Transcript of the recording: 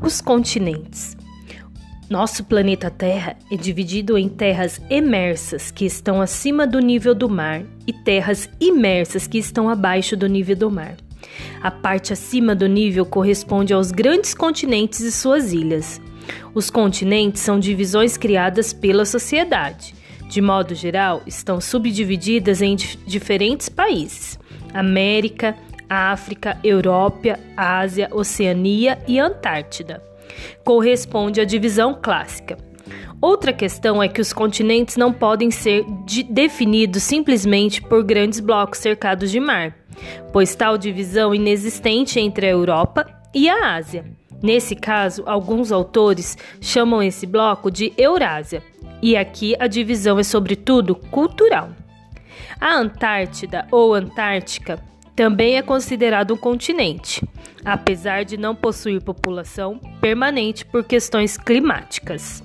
Os continentes. Nosso planeta Terra é dividido em terras emersas, que estão acima do nível do mar, e terras imersas, que estão abaixo do nível do mar. A parte acima do nível corresponde aos grandes continentes e suas ilhas. Os continentes são divisões criadas pela sociedade. De modo geral, estão subdivididas em diferentes países: América, África, Europa, Ásia, Oceania e Antártida. Corresponde à divisão clássica. Outra questão é que os continentes não podem ser de definidos simplesmente por grandes blocos cercados de mar, pois tal divisão inexistente entre a Europa e a Ásia. Nesse caso, alguns autores chamam esse bloco de Eurásia, e aqui a divisão é sobretudo cultural. A Antártida ou Antártica também é considerado um continente, apesar de não possuir população permanente por questões climáticas.